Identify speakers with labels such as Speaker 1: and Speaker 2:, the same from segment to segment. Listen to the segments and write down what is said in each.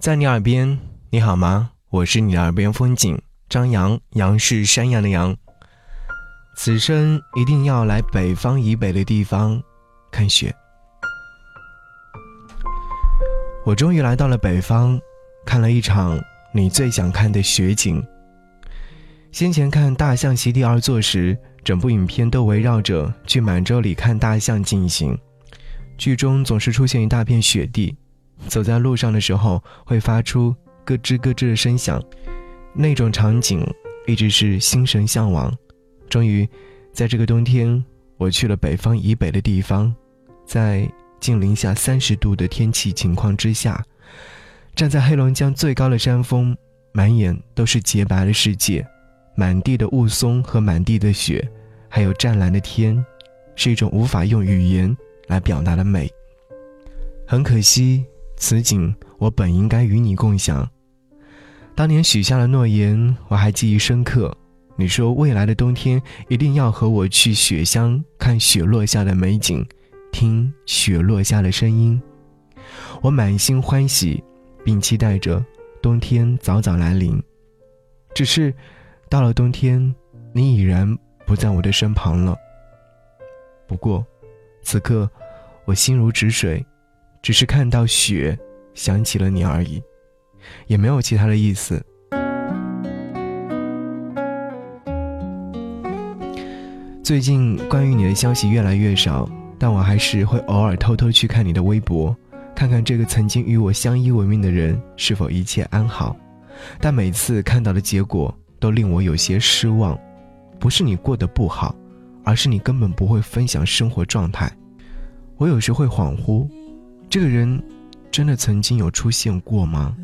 Speaker 1: 在你耳边，你好吗？我是你的耳边风景张扬，杨是山羊的羊。此生一定要来北方以北的地方看雪。我终于来到了北方，看了一场你最想看的雪景。先前看《大象席地而坐》时，整部影片都围绕着去满洲里看大象进行，剧中总是出现一大片雪地。走在路上的时候，会发出咯吱咯吱的声响，那种场景一直是心神向往。终于，在这个冬天，我去了北方以北的地方，在近零下三十度的天气情况之下，站在黑龙江最高的山峰，满眼都是洁白的世界，满地的雾凇和满地的雪，还有湛蓝的天，是一种无法用语言来表达的美。很可惜。此景我本应该与你共享。当年许下了诺言，我还记忆深刻。你说未来的冬天一定要和我去雪乡看雪落下的美景，听雪落下的声音。我满心欢喜，并期待着冬天早早来临。只是，到了冬天，你已然不在我的身旁了。不过，此刻我心如止水。只是看到雪，想起了你而已，也没有其他的意思。最近关于你的消息越来越少，但我还是会偶尔偷偷去看你的微博，看看这个曾经与我相依为命的人是否一切安好。但每次看到的结果都令我有些失望，不是你过得不好，而是你根本不会分享生活状态。我有时会恍惚。这个人真的曾经有出现过吗？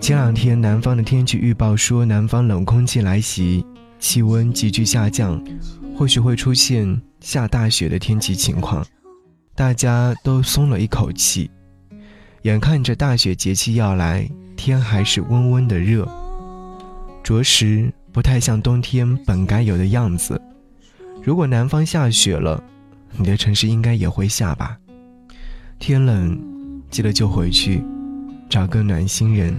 Speaker 1: 前两天南方的天气预报说南方冷空气来袭，气温急剧下降，或许会出现下大雪的天气情况，大家都松了一口气。眼看着大雪节气要来，天还是温温的热，着实不太像冬天本该有的样子。如果南方下雪了，你的城市应该也会下吧？天冷，记得就回去，找个暖心人。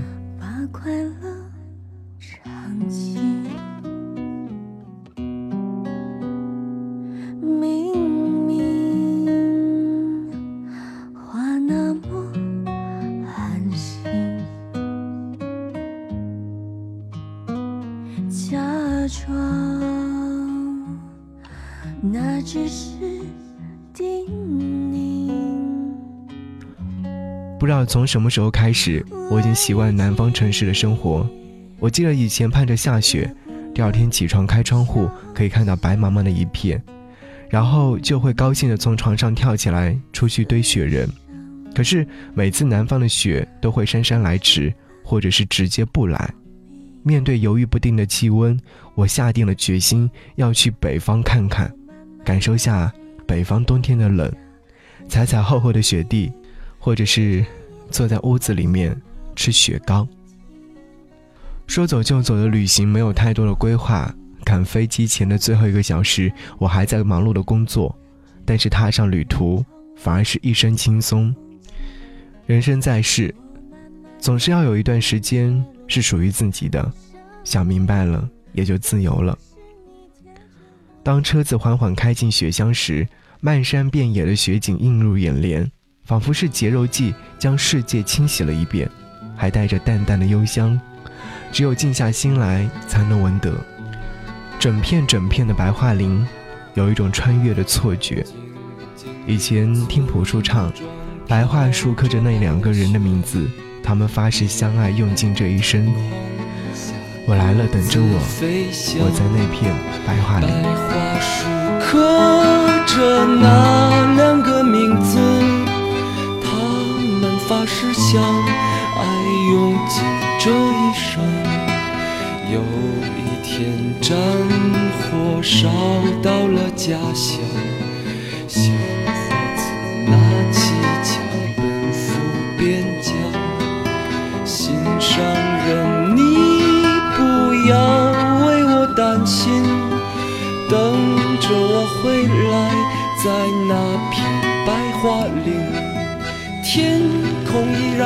Speaker 2: 假装，那只是。
Speaker 1: 不知道从什么时候开始，我已经习惯南方城市的生活。我记得以前盼着下雪，第二天起床开窗户可以看到白茫茫的一片，然后就会高兴地从床上跳起来出去堆雪人。可是每次南方的雪都会姗姗来迟，或者是直接不来。面对犹豫不定的气温，我下定了决心要去北方看看，感受下北方冬天的冷，踩踩厚厚的雪地。或者是坐在屋子里面吃雪糕。说走就走的旅行没有太多的规划，赶飞机前的最后一个小时，我还在忙碌的工作，但是踏上旅途反而是一身轻松。人生在世，总是要有一段时间是属于自己的，想明白了也就自由了。当车子缓缓开进雪乡时，漫山遍野的雪景映入眼帘。仿佛是洁柔剂将世界清洗了一遍，还带着淡淡的幽香，只有静下心来才能闻得。整片整片的白桦林，有一种穿越的错觉。以前听朴树唱，白桦树刻着那两个人的名字，他们发誓相爱用尽这一生。我来了，等着我，我在那片白桦林。
Speaker 2: 刻着那两个名字。发誓相爱用尽这一生。有一天战火烧到了家乡，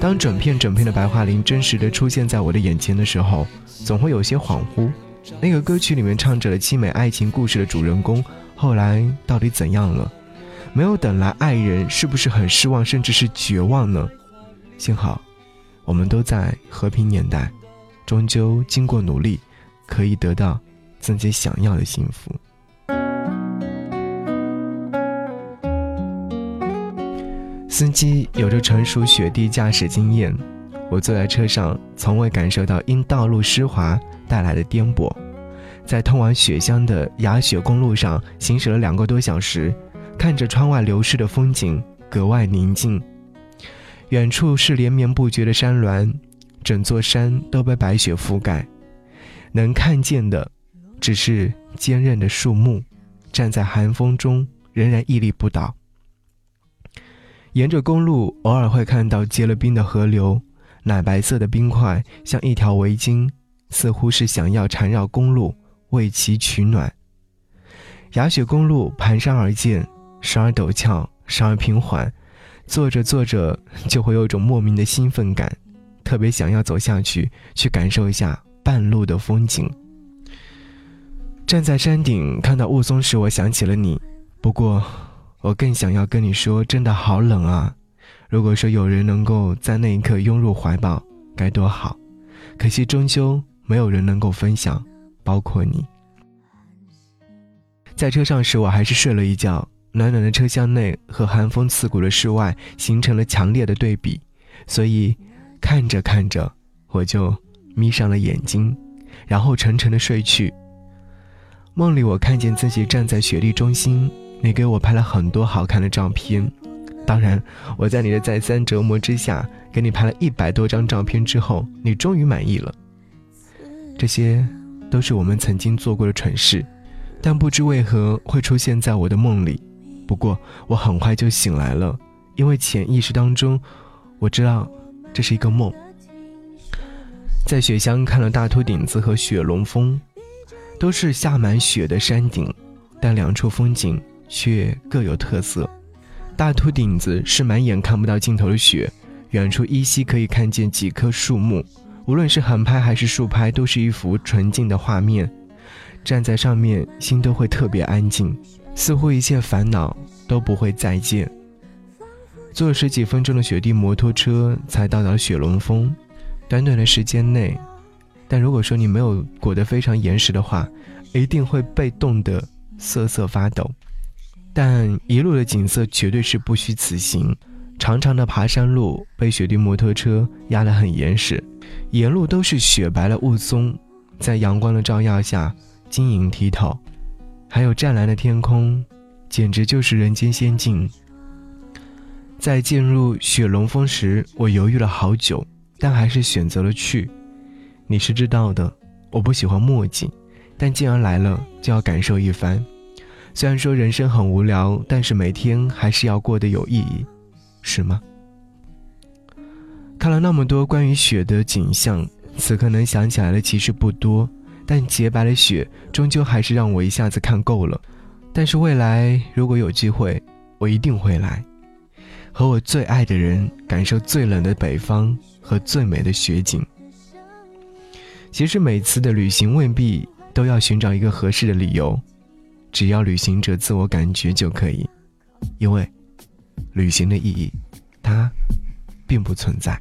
Speaker 1: 当整片整片的白桦林真实的出现在我的眼前的时候，总会有些恍惚。那个歌曲里面唱着的凄美爱情故事的主人公，后来到底怎样了？没有等来爱人，是不是很失望，甚至是绝望呢？幸好，我们都在和平年代，终究经过努力，可以得到自己想要的幸福。司机有着成熟雪地驾驶经验，我坐在车上，从未感受到因道路湿滑带来的颠簸。在通往雪乡的雅雪公路上行驶了两个多小时，看着窗外流逝的风景，格外宁静。远处是连绵不绝的山峦，整座山都被白雪覆盖，能看见的只是坚韧的树木，站在寒风中仍然屹立不倒。沿着公路，偶尔会看到结了冰的河流，奶白色的冰块像一条围巾，似乎是想要缠绕公路，为其取暖。雅雪公路盘山而建，时而陡峭，时而平缓，坐着坐着就会有一种莫名的兴奋感，特别想要走下去，去感受一下半路的风景。站在山顶看到雾凇时，我想起了你，不过。我更想要跟你说，真的好冷啊！如果说有人能够在那一刻拥入怀抱，该多好！可惜终究没有人能够分享，包括你。在车上时，我还是睡了一觉。暖暖的车厢内和寒风刺骨的室外形成了强烈的对比，所以看着看着，我就眯上了眼睛，然后沉沉的睡去。梦里，我看见自己站在雪地中心。你给我拍了很多好看的照片，当然，我在你的再三折磨之下，给你拍了一百多张照片之后，你终于满意了。这些都是我们曾经做过的蠢事，但不知为何会出现在我的梦里。不过我很快就醒来了，因为潜意识当中，我知道这是一个梦。在雪乡看了大秃顶子和雪龙峰，都是下满雪的山顶，但两处风景。却各有特色。大秃顶子是满眼看不到尽头的雪，远处依稀可以看见几棵树木。无论是横拍还是竖拍，都是一幅纯净的画面。站在上面，心都会特别安静，似乎一切烦恼都不会再见。坐了十几分钟的雪地摩托车才到达雪龙峰。短短的时间内，但如果说你没有裹得非常严实的话，一定会被冻得瑟瑟发抖。但一路的景色绝对是不虚此行，长长的爬山路被雪地摩托车压得很严实，沿路都是雪白的雾凇，在阳光的照耀下晶莹剔透，还有湛蓝的天空，简直就是人间仙境。在进入雪龙峰时，我犹豫了好久，但还是选择了去。你是知道的，我不喜欢墨迹，但既然来了，就要感受一番。虽然说人生很无聊，但是每天还是要过得有意义，是吗？看了那么多关于雪的景象，此刻能想起来的其实不多，但洁白的雪终究还是让我一下子看够了。但是未来如果有机会，我一定会来，和我最爱的人感受最冷的北方和最美的雪景。其实每次的旅行未必都要寻找一个合适的理由。只要旅行者自我感觉就可以，因为旅行的意义，它并不存在。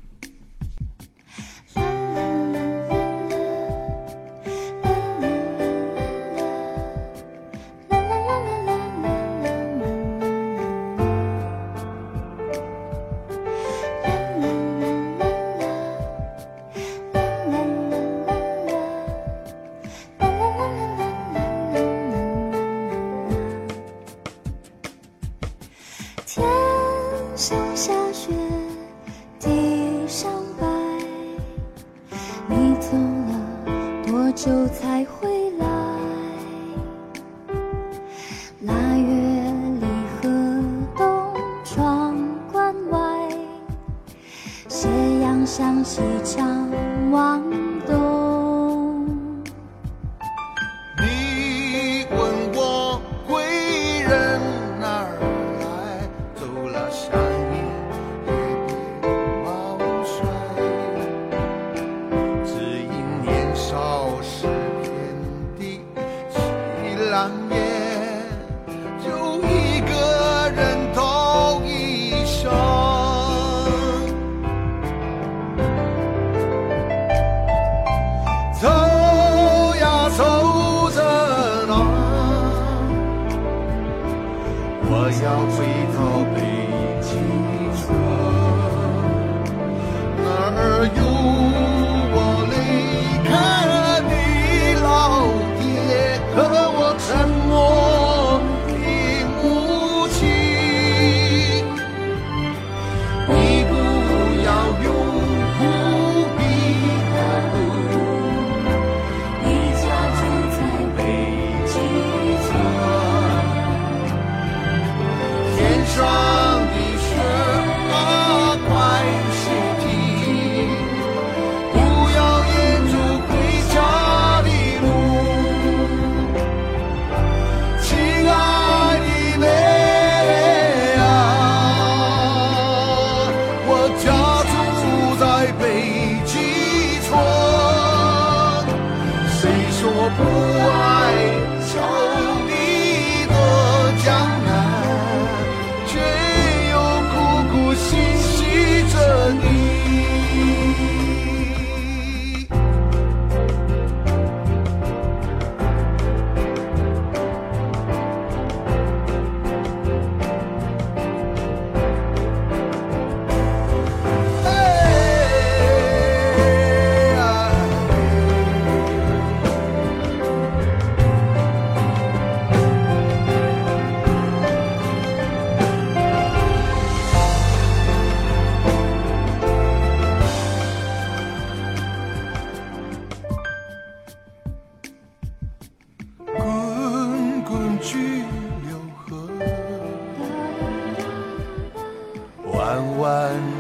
Speaker 3: one.